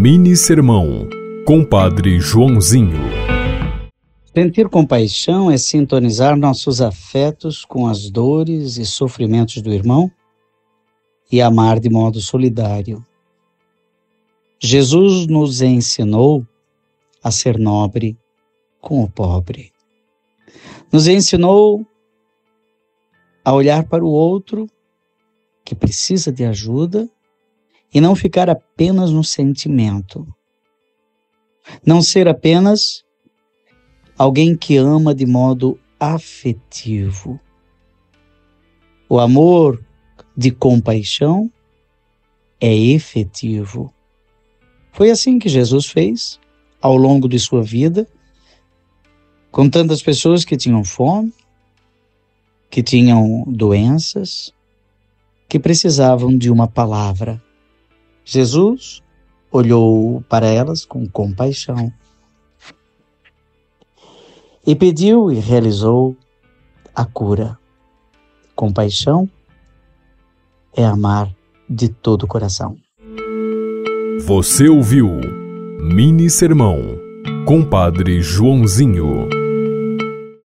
Mini Sermão, Compadre Joãozinho. Sentir compaixão é sintonizar nossos afetos com as dores e sofrimentos do irmão e amar de modo solidário. Jesus nos ensinou a ser nobre com o pobre. Nos ensinou a olhar para o outro que precisa de ajuda e não ficar apenas no sentimento. Não ser apenas alguém que ama de modo afetivo. O amor de compaixão é efetivo. Foi assim que Jesus fez ao longo de sua vida, com tantas pessoas que tinham fome, que tinham doenças, que precisavam de uma palavra Jesus olhou para elas com compaixão e pediu e realizou a cura. Compaixão é amar de todo o coração. Você ouviu Mini Sermão, Compadre Joãozinho.